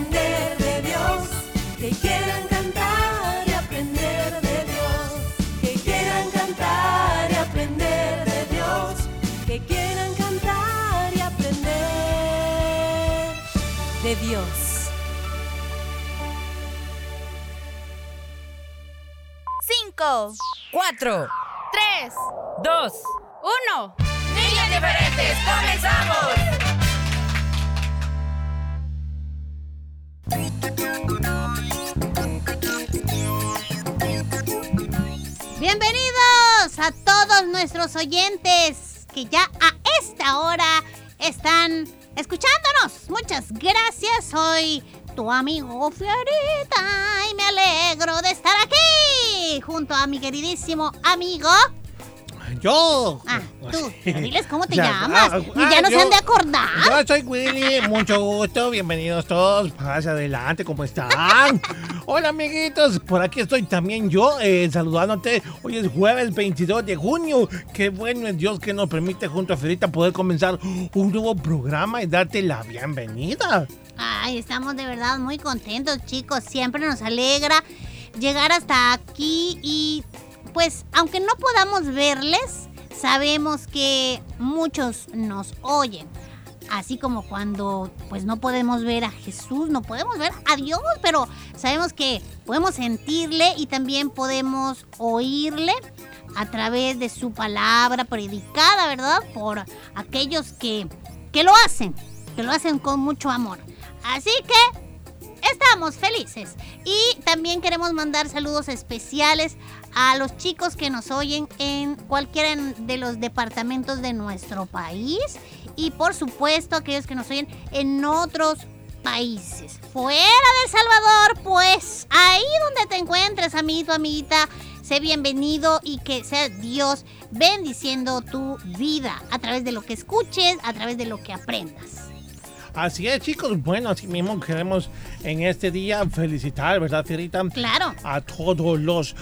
aprender de Dios, que quieran cantar y aprender de Dios, que quieran cantar y aprender de Dios, que quieran cantar y aprender de Dios. Cinco, Cuatro, tres, dos, uno. niñas diferentes, comenzamos. Bienvenidos a todos nuestros oyentes que ya a esta hora están escuchándonos. Muchas gracias. Soy tu amigo Fiorita y me alegro de estar aquí junto a mi queridísimo amigo. Yo. Ah, tú. pero Diles cómo te llamas. ah, y ya no yo- se han de acordar. Yo soy Willy, mucho gusto, bienvenidos todos, pase adelante, ¿cómo están? Hola amiguitos, por aquí estoy también yo, eh, saludándote, hoy es jueves 22 de junio, qué bueno es Dios que nos permite junto a Ferita poder comenzar un nuevo programa y darte la bienvenida. Ay, estamos de verdad muy contentos, chicos. Siempre nos alegra llegar hasta aquí y pues aunque no podamos verles, sabemos que muchos nos oyen. Así como cuando pues no podemos ver a Jesús, no podemos ver a Dios, pero sabemos que podemos sentirle y también podemos oírle a través de su palabra predicada, ¿verdad? Por aquellos que, que lo hacen, que lo hacen con mucho amor. Así que estamos felices. Y también queremos mandar saludos especiales a los chicos que nos oyen en cualquiera de los departamentos de nuestro país. Y por supuesto aquellos que nos oyen en otros países. Fuera de El Salvador, pues ahí donde te encuentres, amiguito, amiguita, sé bienvenido y que sea Dios bendiciendo tu vida a través de lo que escuches, a través de lo que aprendas. Así es chicos, bueno, así mismo queremos en este día felicitar, ¿verdad Ferita? Claro. a todos los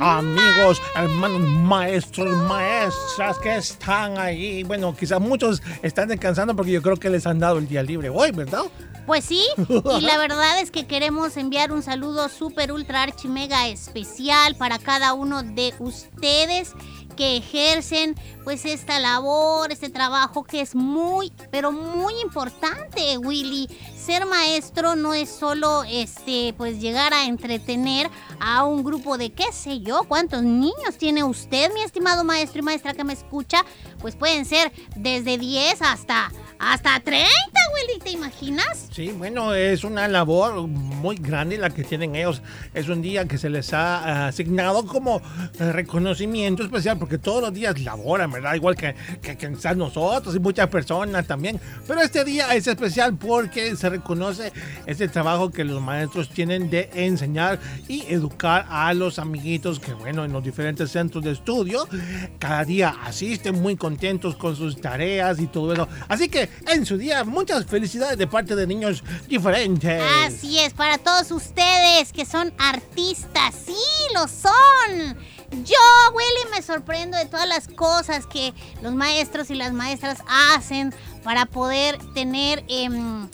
amigos, hermanos, maestros, maestras que están ahí. Bueno, quizás muchos están descansando porque yo creo que les han dado el día libre hoy, ¿verdad? Pues sí, y la verdad es que queremos enviar un saludo súper ultra archi mega especial para cada uno de ustedes que ejercen pues esta labor, este trabajo que es muy, pero muy importante, Willy. Ser maestro no es solo este pues llegar a entretener a un grupo de qué sé yo, cuántos niños tiene usted, mi estimado maestro y maestra que me escucha, pues pueden ser desde 10 hasta hasta 30, Willy, ¿te imaginas? Sí, bueno, es una labor muy grande la que tienen ellos. Es un día que se les ha asignado como eh, reconocimiento especial porque todos los días laboran, ¿verdad? Igual que, que, nosotros y muchas personas también. Pero este día es especial porque se reconoce ese trabajo que los maestros tienen de enseñar y educar a los amiguitos que, bueno, en los diferentes centros de estudio, cada día asisten muy contentos con sus tareas y todo eso. Así que en su día, muchas felicidades de parte de niños diferentes. Así es, para todos ustedes que son artistas, sí, lo son. Yo, Willy, me sorprendo de todas las cosas que los maestros y las maestras hacen para poder tener em,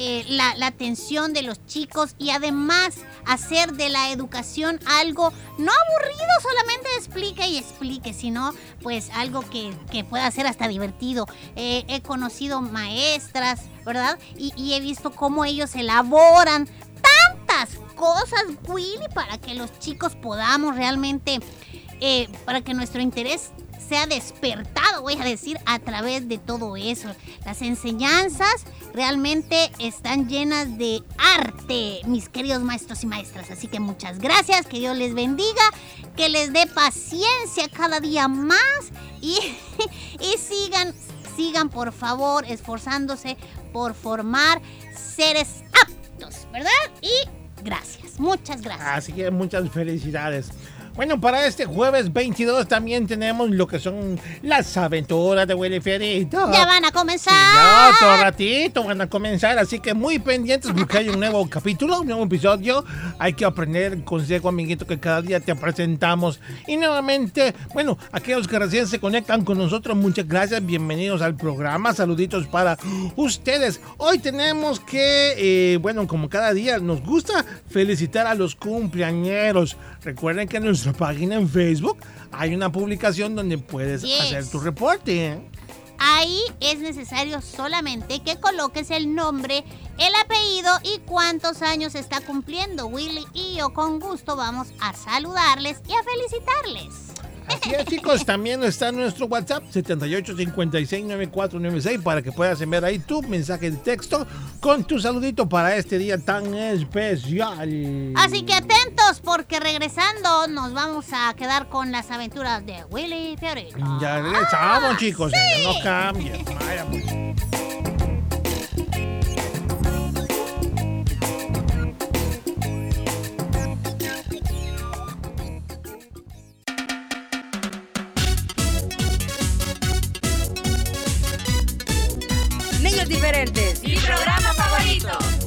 eh, la, la atención de los chicos y además hacer de la educación algo no aburrido, solamente explique y explique, sino pues algo que, que pueda ser hasta divertido. Eh, he conocido maestras, ¿verdad? Y, y he visto cómo ellos elaboran tantas cosas, Willy, para que los chicos podamos realmente, eh, para que nuestro interés sea despertado, voy a decir, a través de todo eso. Las enseñanzas realmente están llenas de arte, mis queridos maestros y maestras. Así que muchas gracias, que Dios les bendiga, que les dé paciencia cada día más y, y sigan, sigan por favor esforzándose por formar seres aptos, ¿verdad? Y gracias, muchas gracias. Así que muchas felicidades. Bueno, para este jueves 22 también tenemos lo que son las aventuras de Willy Fierito. Ya van a Sí, comenzar. ya, otro ratito van a comenzar, así que muy pendientes porque hay un nuevo capítulo, un nuevo episodio. Hay que aprender el consejo, amiguito, que cada día te presentamos. Y nuevamente, bueno, aquellos que recién se conectan con nosotros, muchas gracias, bienvenidos al programa, saluditos para ustedes. Hoy tenemos que, eh, bueno, como cada día nos gusta felicitar a los cumpleañeros. Recuerden que en nuestra página en Facebook hay una publicación donde puedes Yes. hacer tu reporte. Ahí es necesario solamente que coloques el nombre, el apellido y cuántos años está cumpliendo Willy y yo con gusto vamos a saludarles y a felicitarles. Así es, chicos, también está nuestro WhatsApp 78569496 para que puedas enviar ahí tu mensaje de texto con tu saludito para este día tan especial. Así que atentos porque regresando nos vamos a quedar con las aventuras de Willy Fiorito. Ya regresamos, chicos, no cambien. Vaya, pues. Diferentes. Mi programa favorito.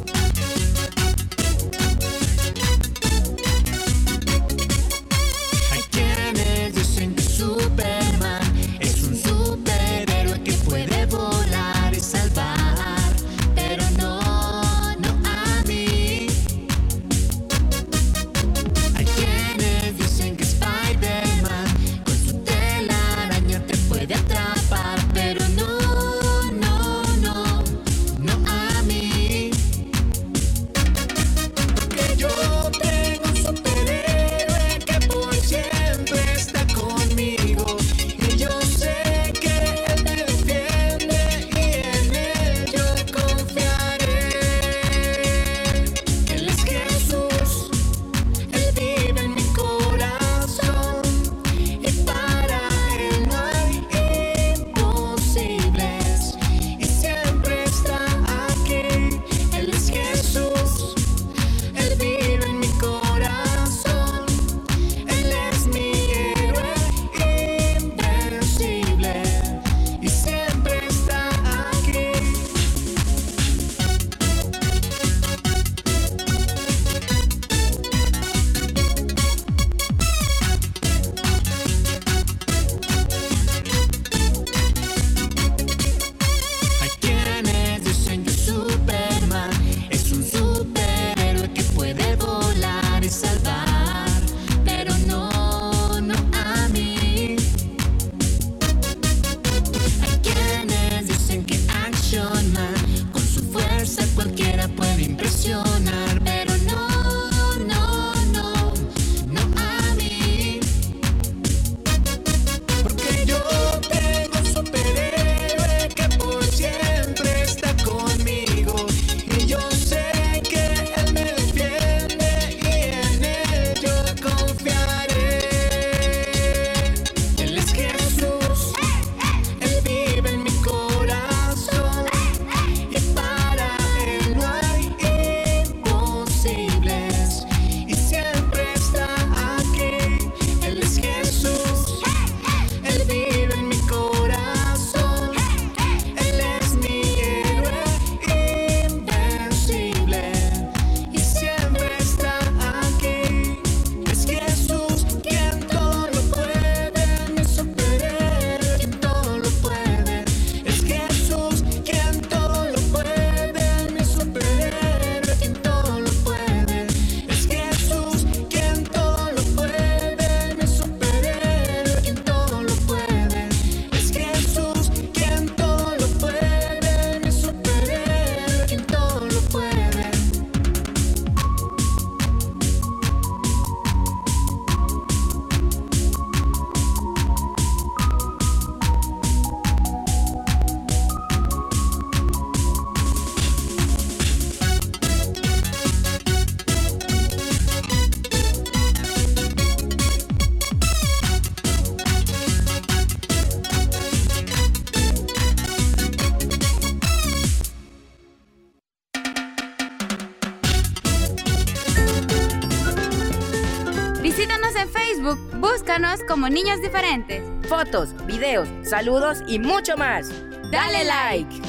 Facebook, búscanos como Niños Diferentes. Fotos, videos, saludos y mucho más. Dale like.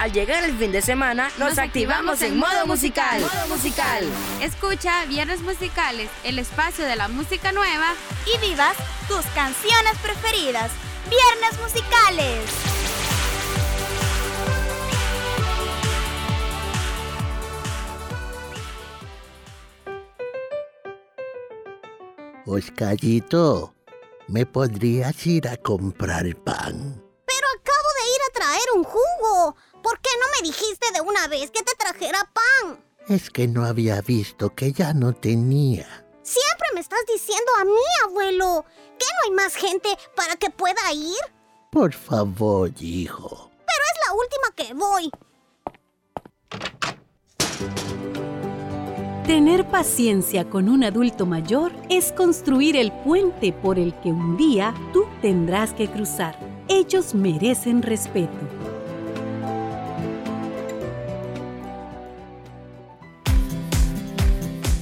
Al llegar el fin de semana, nos, activamos en modo musical. Modo musical. Escucha Viernes Musicales, el espacio de la música nueva. y vivas tus canciones preferidas. Viernes musicales. Oscarito, ¿me podrías ir a comprar pan? Pero acabo de ir a traer un jugo. ¿Por qué no me dijiste de una vez que te trajera pan? Es que no había visto que ya no tenía. Siempre me estás diciendo a mí, abuelo. ¿Que no hay más gente para que pueda ir? Por favor, hijo. Pero es la última que voy. Tener paciencia con un adulto mayor es construir el puente por el que un día tú tendrás que cruzar. Ellos merecen respeto.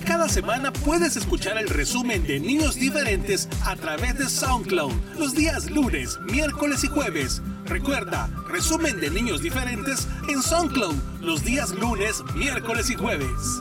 Cada semana puedes escuchar el resumen de Niños Diferentes a través de SoundCloud los días lunes, miércoles y jueves. Recuerda, resumen de Niños Diferentes en SoundCloud los días lunes, miércoles y jueves.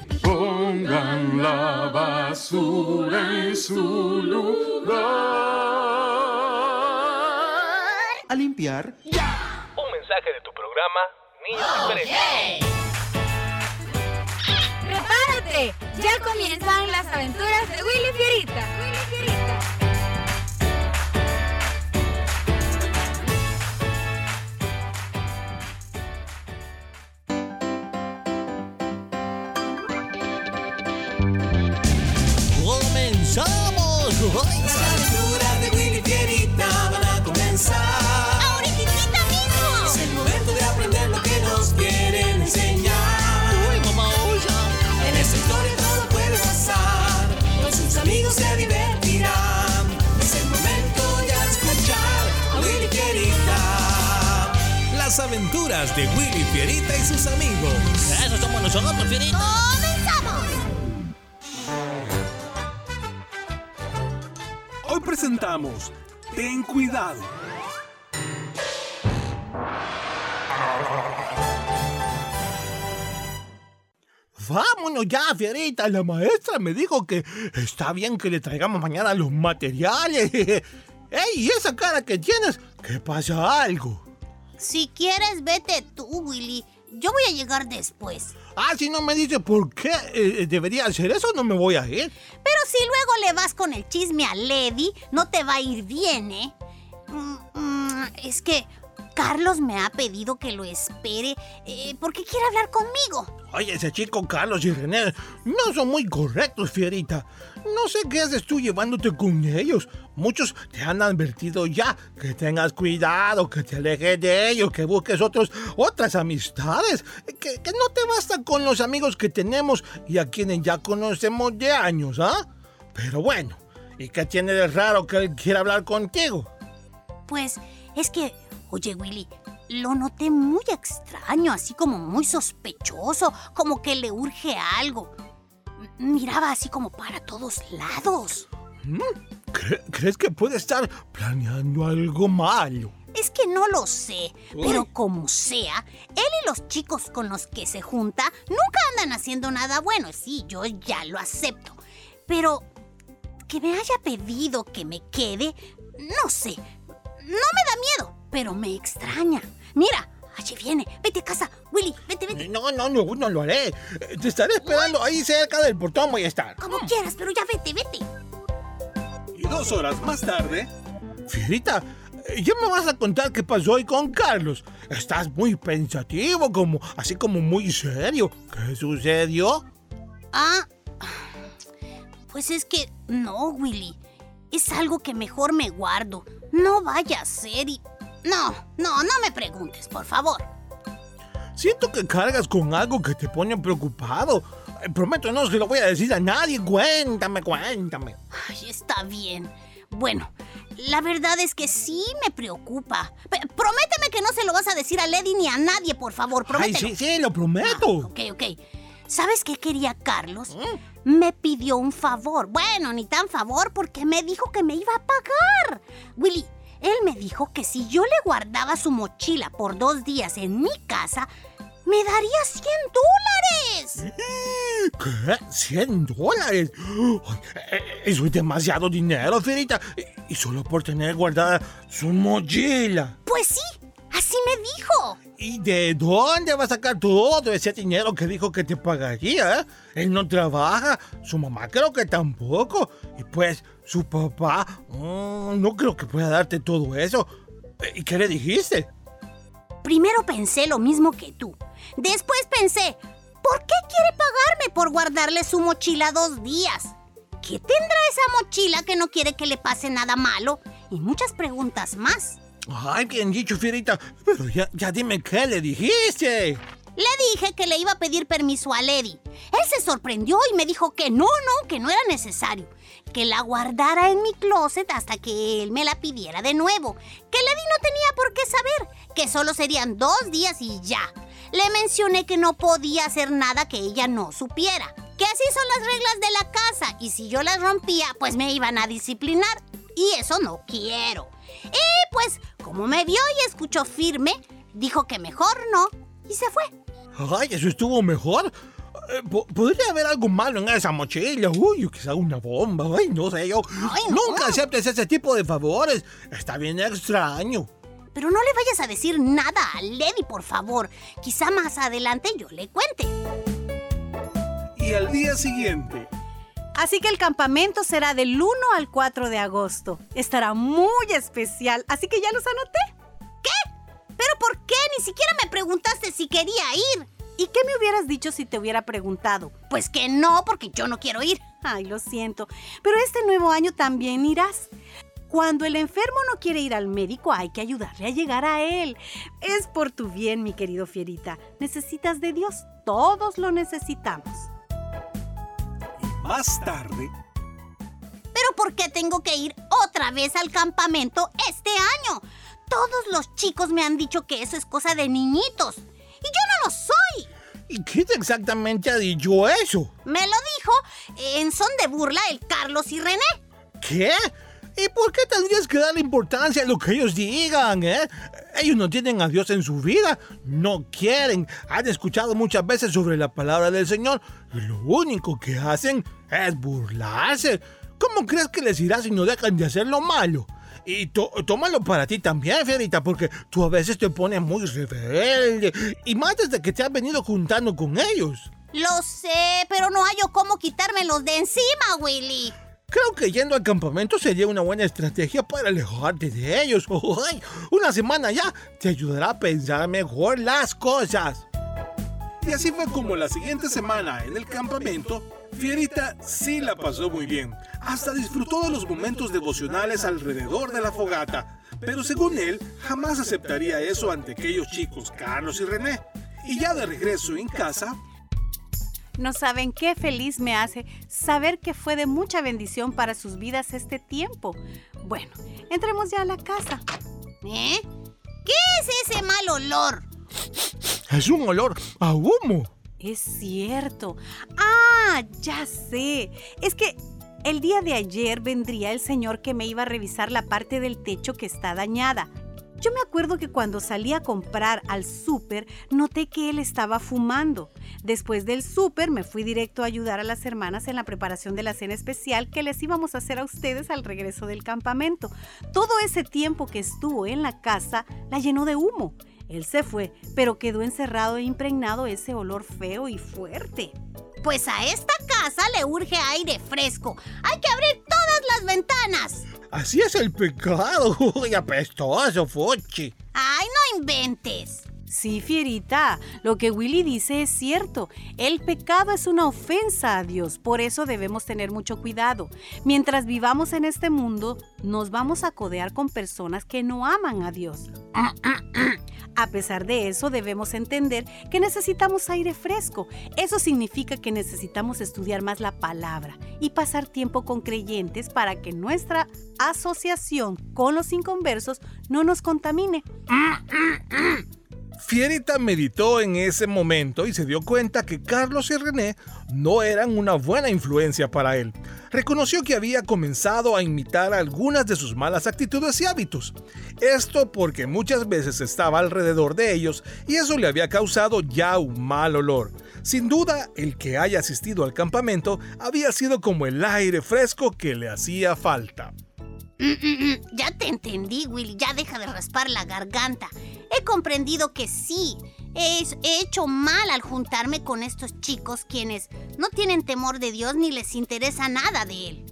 Pongan la basura en su lugar. A limpiar. Un mensaje de tu programa, Niños Diferentes. ¡Prepárate! Ya comienzan las aventuras de Willy Fierita. Willy Fierita. ¡Comenzamos! Las aventuras de Willy Fierita van a comenzar. ¡Ahorita mismo! Es el momento de aprender lo que nos quieren enseñar. En esta historia todo puede pasar. Con sus amigos se divertirán. Es el momento de escuchar a Willy Fierita. Las aventuras de Willy Fierita y sus amigos. Eso somos nosotros, Fierita. Presentamos Ten cuidado. Vámonos ya, Fierita. La maestra me dijo que está bien que le traigamos mañana los materiales. ¡Ey! ¿Y esa cara que tienes? ¿Qué pasa algo? Si quieres, vete tú, Willy. Yo voy a llegar después. Ah, si no me dice por qué eh, debería hacer eso, no me voy a ir. Pero si luego le vas con el chisme a Lady, no te va a ir bien, ¿eh? Mm, mm, es que Carlos me ha pedido que lo espere eh, porque quiere hablar conmigo. Oye, ese chico Carlos y René no son muy correctos, Fierita. No sé qué haces tú llevándote con ellos. Muchos te han advertido ya que tengas cuidado, que te alejes de ellos, que busques otros, otras amistades, que, que no te basta con los amigos que tenemos y a quienes ya conocemos de años, ¿ah? Pero bueno, ¿y qué tiene de raro que él quiera hablar contigo? Pues es que, oye Willy, lo noté muy extraño, así como muy sospechoso, como que le urge algo. Miraba así como para todos lados. ¿Cre- ¿Crees que puede estar planeando algo malo? Es que no lo sé, pero como sea, él y los chicos con los que se junta nunca andan haciendo nada bueno. Sí, yo ya lo acepto. Pero que me haya pedido que me quede, no sé. No me da miedo, pero me extraña. Mira, allí viene. Vete a casa. Willy, vete, vete. No, no, no, no, lo haré. Te estaré esperando ahí cerca del portón, voy a estar. Como quieras, pero ya vete, vete. Y dos horas más tarde, Fierita, ya me vas a contar qué pasó hoy con Carlos. Estás muy pensativo, como, así como muy serio. ¿Qué sucedió? Ah, pues es que no, Willy. Es algo que mejor me guardo. No vaya a ser y... No, no, no me preguntes, por favor. Siento que cargas con algo que te pone preocupado. Eh, Prometo no se lo voy a decir a nadie. Cuéntame, cuéntame. Ay, está bien. Bueno, la verdad es que sí me preocupa. P- prométeme que no se lo vas a decir a Lady ni a nadie, por favor. Ay, Promételo. sí, sí, lo prometo. Ok, ok. ¿Sabes qué quería Carlos? Me pidió un favor. Bueno, ni tan favor porque me dijo que me iba a pagar. Willy, él me dijo que si yo le guardaba su mochila por dos días en mi casa, me daría 100 dólares. ¿Qué? ¿100 dólares? Eh, Eso es demasiado dinero, Fierita. Y- solo por tener guardada su mochila. Pues sí, así me dijo. ¿Y de dónde va a sacar todo ese dinero que dijo que te pagaría? Él no trabaja, su mamá creo que tampoco. Y pues su papá mm, no creo que pueda darte todo eso. ¿Y qué le dijiste? Primero pensé lo mismo que tú. Después pensé, ¿por qué quiere pagarme por guardarle su mochila dos días? ¿Qué tendrá esa mochila que no quiere que le pase nada malo? Y muchas preguntas más. Ay, bien dicho, Fierita. Pero ya, ya dime qué le dijiste. Le dije que le iba a pedir permiso a Lady. Él se sorprendió y me dijo que no, no, que no era necesario. Que la guardara en mi closet hasta que él me la pidiera de nuevo. Que Lady no tenía por qué saber. Que solo serían dos días y ya. Le mencioné que no podía hacer nada que ella no supiera. Que así son las reglas de la casa y si yo las rompía, pues me iban a disciplinar. Y eso no quiero. Y pues, como me vio y escuchó firme, dijo que mejor no y se fue. Ay, eso estuvo mejor. Eh, po- Podría haber algo malo en esa mochila. Uy, quizá una bomba. Ay, no sé yo. Nunca aceptes ese tipo de favores. Está bien extraño. Pero no le vayas a decir nada a Lady, por favor. Quizá más adelante yo le cuente. y al día siguiente, Así que el campamento será del 1 al 4 de agosto. Estará muy especial, así que ya los anoté. ¿Pero por qué? Ni siquiera me preguntaste si quería ir. ¿Y qué me hubieras dicho si te hubiera preguntado? Pues que no, porque yo no quiero ir. Ay, lo siento, pero este nuevo año también irás. Cuando el enfermo no quiere ir al médico, hay que ayudarle a llegar a él. Es por tu bien, mi querido Fierita. Necesitas de Dios. Todos lo necesitamos. más tarde, ¿Pero por qué tengo que ir otra vez al campamento este año? Todos los chicos me han dicho que eso es cosa de niñitos. Y yo no lo soy. ¿Y quién exactamente ha dicho eso? Me lo dijo en son de burla el Carlos y René. ¿Qué? ¿Y por qué tendrías que darle importancia a lo que ellos digan, eh? Ellos no tienen a Dios en su vida, no quieren. Han escuchado muchas veces sobre la palabra del Señor y lo único que hacen es burlarse. ¿Cómo crees que les irá si no dejan de hacer lo malo? Y tómalo para ti también, Fierita, porque tú a veces te pones muy rebelde. Y más desde que te has venido juntando con ellos. Lo sé, pero no hallo cómo quitármelos de encima, Willy. Creo que yendo al campamento sería una buena estrategia para alejarte de ellos. Ay, una semana ya te ayudará a pensar mejor las cosas. y así fue como la siguiente semana en el campamento, Fierita sí la pasó muy bien. Hasta disfrutó de los momentos devocionales alrededor de la fogata. Pero según él, jamás aceptaría eso ante aquellos chicos, Carlos y René. Y ya de regreso en casa, No saben qué feliz me hace saber que fue de mucha bendición para sus vidas este tiempo. Bueno, entremos ya a la casa. ¿Eh? ¿Qué es ese mal olor? Es un olor a humo. Es cierto. Ah, ya sé. Es que el día de ayer vendría el señor que me iba a revisar la parte del techo que está dañada. Yo me acuerdo que cuando salí a comprar al súper, noté que él estaba fumando. Después del súper, me fui directo a ayudar a las hermanas en la preparación de la cena especial que les íbamos a hacer a ustedes al regreso del campamento. Todo ese tiempo que estuvo en la casa la llenó de humo. Él se fue, pero quedó encerrado e impregnado ese olor feo y fuerte. Pues a esta casa le urge aire fresco. Hay que abrir todas las ventanas. Así es el pecado. Uy, apestoso, Fuchi. Ay, no inventes. Sí, Fierita, lo que Willy dice es cierto. El pecado es una ofensa a Dios, por eso debemos tener mucho cuidado. Mientras vivamos en este mundo, nos vamos a codear con personas que no aman a Dios. A pesar de eso, debemos entender que necesitamos aire fresco. Eso significa que necesitamos estudiar más la palabra y pasar tiempo con creyentes para que nuestra asociación con los inconversos no nos contamine. Fierita meditó en ese momento y se dio cuenta que Carlos y René no eran una buena influencia para él. Reconoció que había comenzado a imitar algunas de sus malas actitudes y hábitos. Esto porque muchas veces estaba alrededor de ellos y eso le había causado ya un mal olor. Sin duda, el que haya asistido al campamento había sido como el aire fresco que le hacía falta. Mm, mm, mm. Ya te entendí, Willy. Ya deja de raspar la garganta. He comprendido que sí. He, he hecho mal al juntarme con estos chicos quienes no tienen temor de Dios ni les interesa nada de Él.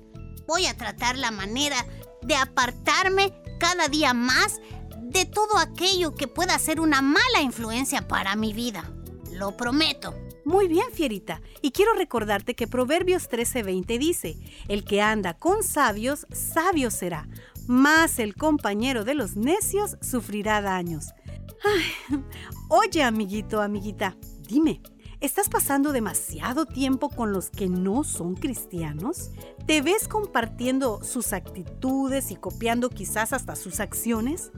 Voy a tratar la manera de apartarme cada día más de todo aquello que pueda ser una mala influencia para mi vida. Lo prometo. Muy bien, Fierita. Y quiero recordarte que Proverbios 13:20 dice, el que anda con sabios, sabio será, mas el compañero de los necios sufrirá daños. Oye, amiguito, amiguita, dime, ¿estás pasando demasiado tiempo con los que no son cristianos? ¿Te ves compartiendo sus actitudes y copiando quizás hasta sus acciones?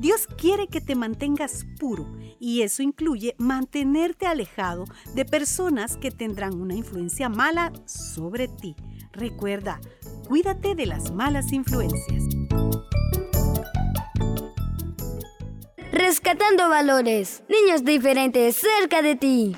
Dios quiere que te mantengas puro y eso incluye mantenerte alejado de personas que tendrán una influencia mala sobre ti. Recuerda, cuídate de las malas influencias. Rescatando valores. Niños diferentes cerca de ti.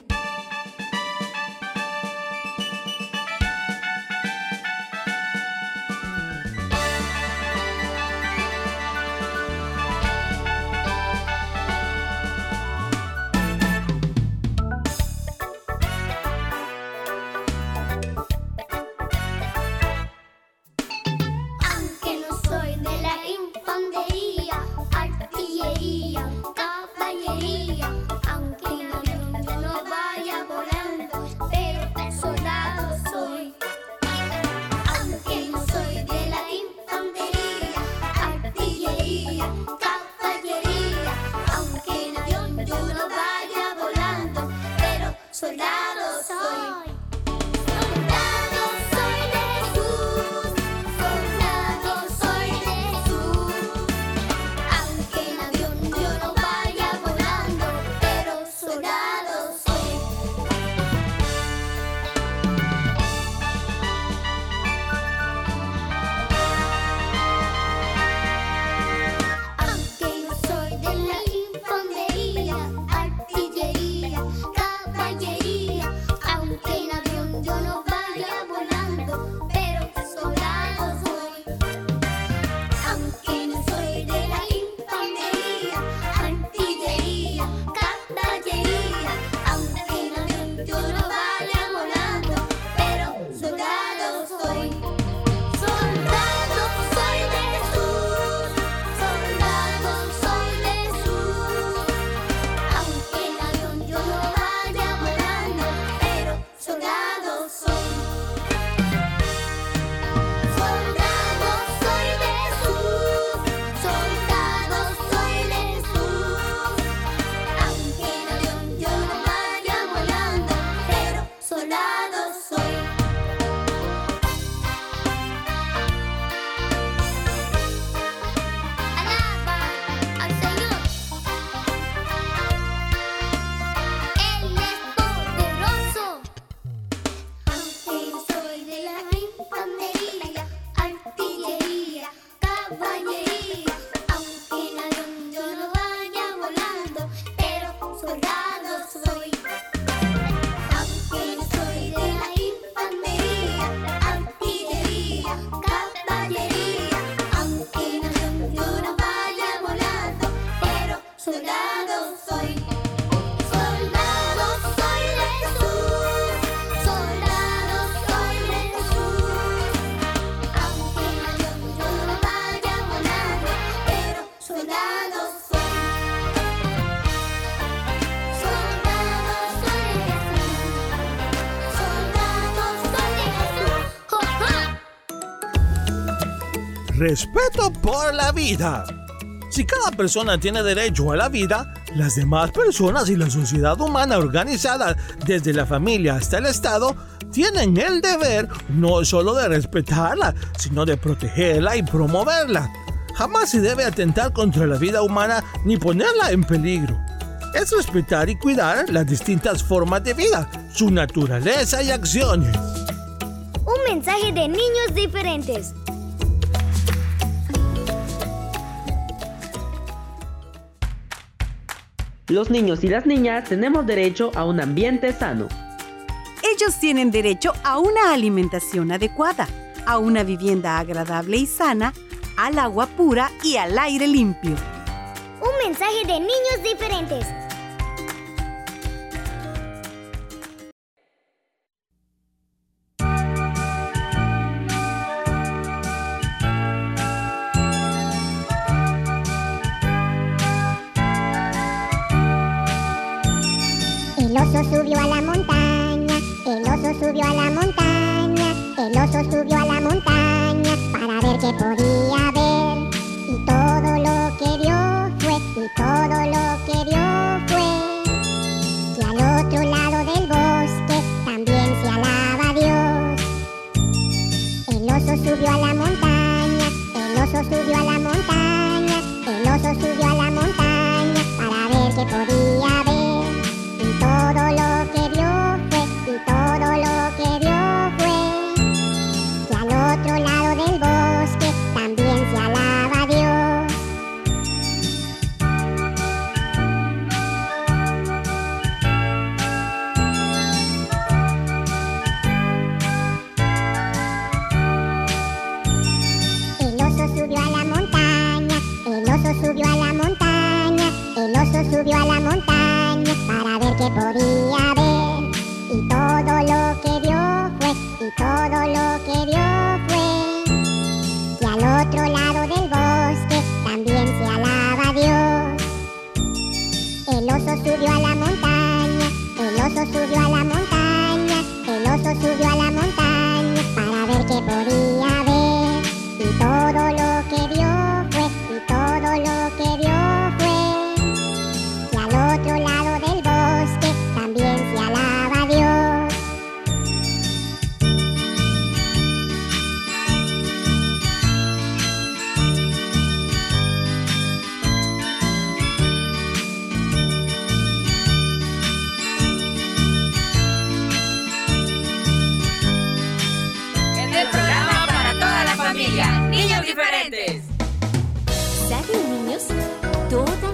Respeto por la vida. Si cada persona tiene derecho a la vida, las demás personas y la sociedad humana organizada desde la familia hasta el Estado tienen el deber no solo de respetarla, sino de protegerla y promoverla. Jamás se debe atentar contra la vida humana ni ponerla en peligro. Es respetar y cuidar las distintas formas de vida, su naturaleza y acciones. Un mensaje de niños diferentes. Los niños y las niñas tenemos derecho a un ambiente sano. Ellos tienen derecho a una alimentación adecuada, a una vivienda agradable y sana, al agua pura y al aire limpio. Un mensaje de niños diferentes. Subió a la montaña, el oso subió a la montaña, el oso subió a la montaña para ver qué podía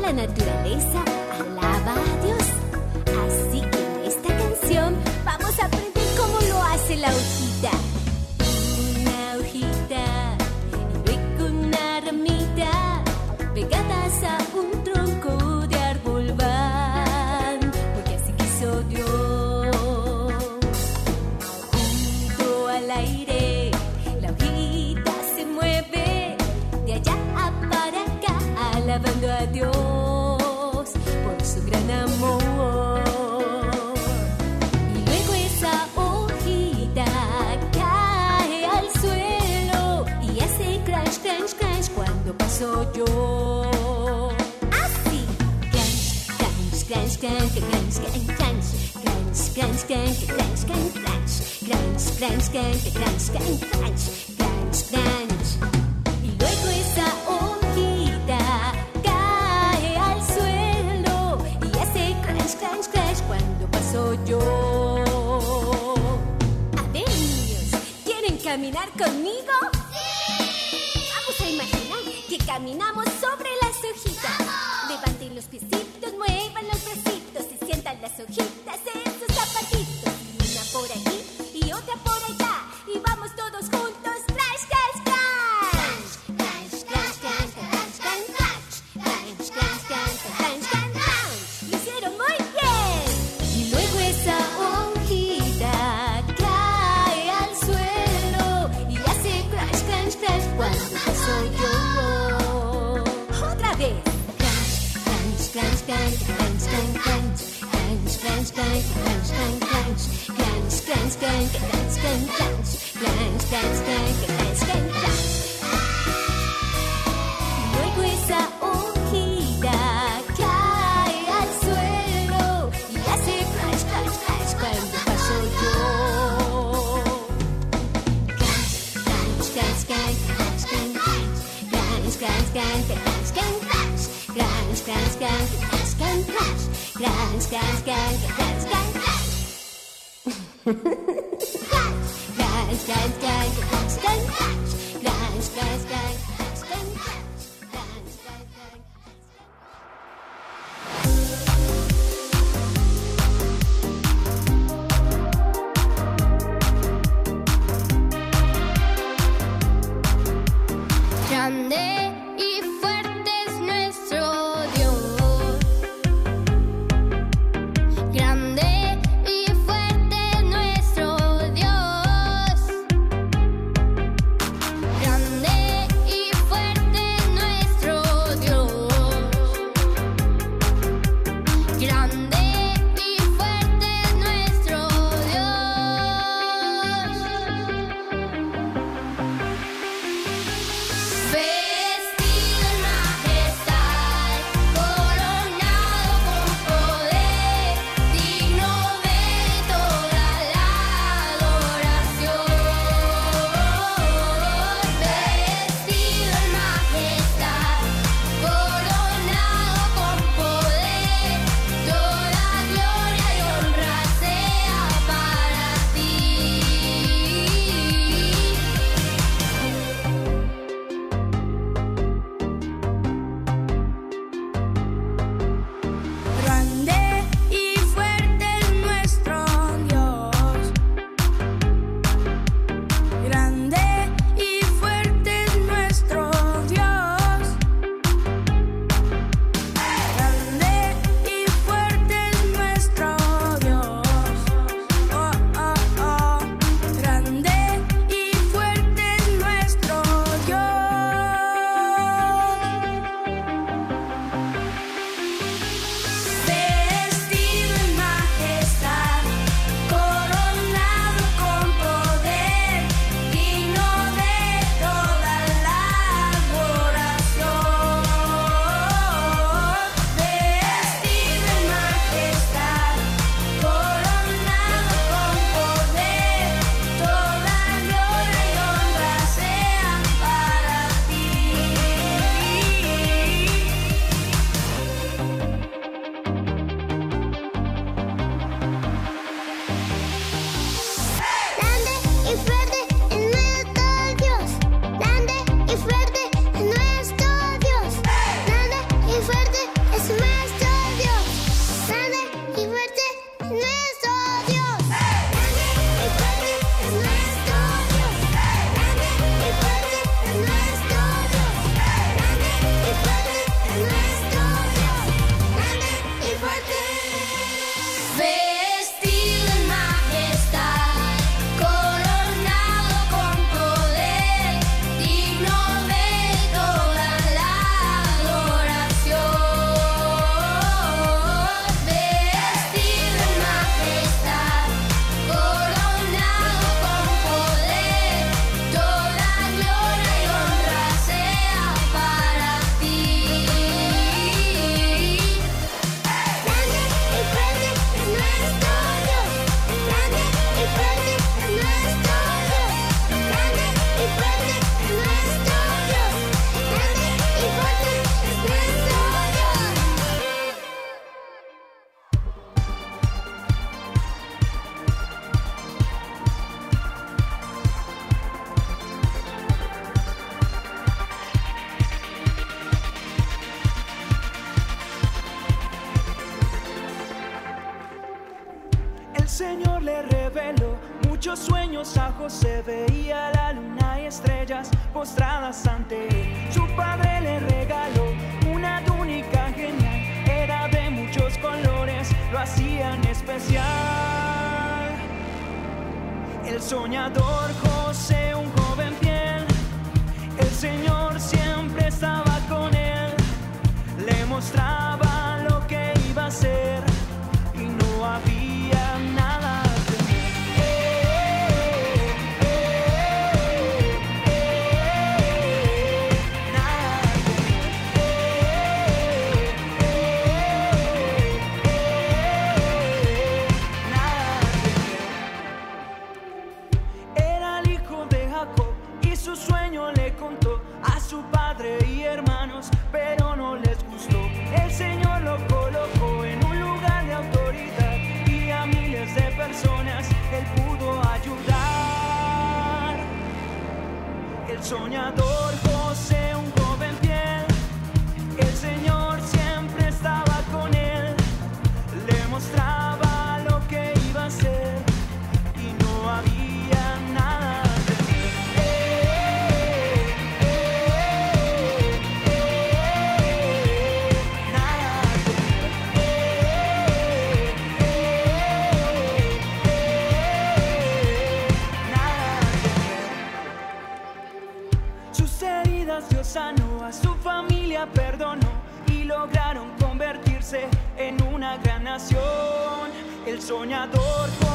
la naturaleza alaba a Dios. Así que en esta canción vamos a aprender cómo lo hace la hojita. Yo. Así, crash, crash, crash, crash, crash, crash, crash, crash, crash, crash, crash, crash, crash, crash. Y luego esa hojita cae al suelo y hace crash, crash, crash cuando paso yo. A ver, niños, ¿quieren caminar conmigo? muchos sueños a José veía la luna y estrellas postradas ante él. Su padre le regaló una túnica genial, era de muchos colores, lo hacían especial. El soñador José, un soñador El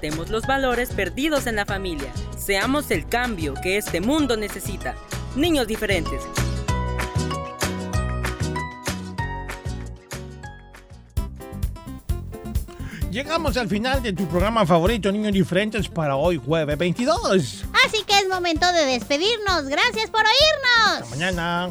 rescatemos los valores perdidos en la familia. Seamos el cambio que este mundo necesita. Niños diferentes. Llegamos al final de tu programa favorito, Niños Diferentes, para hoy jueves 22. Así que es momento de despedirnos. Gracias por oírnos. Hasta mañana.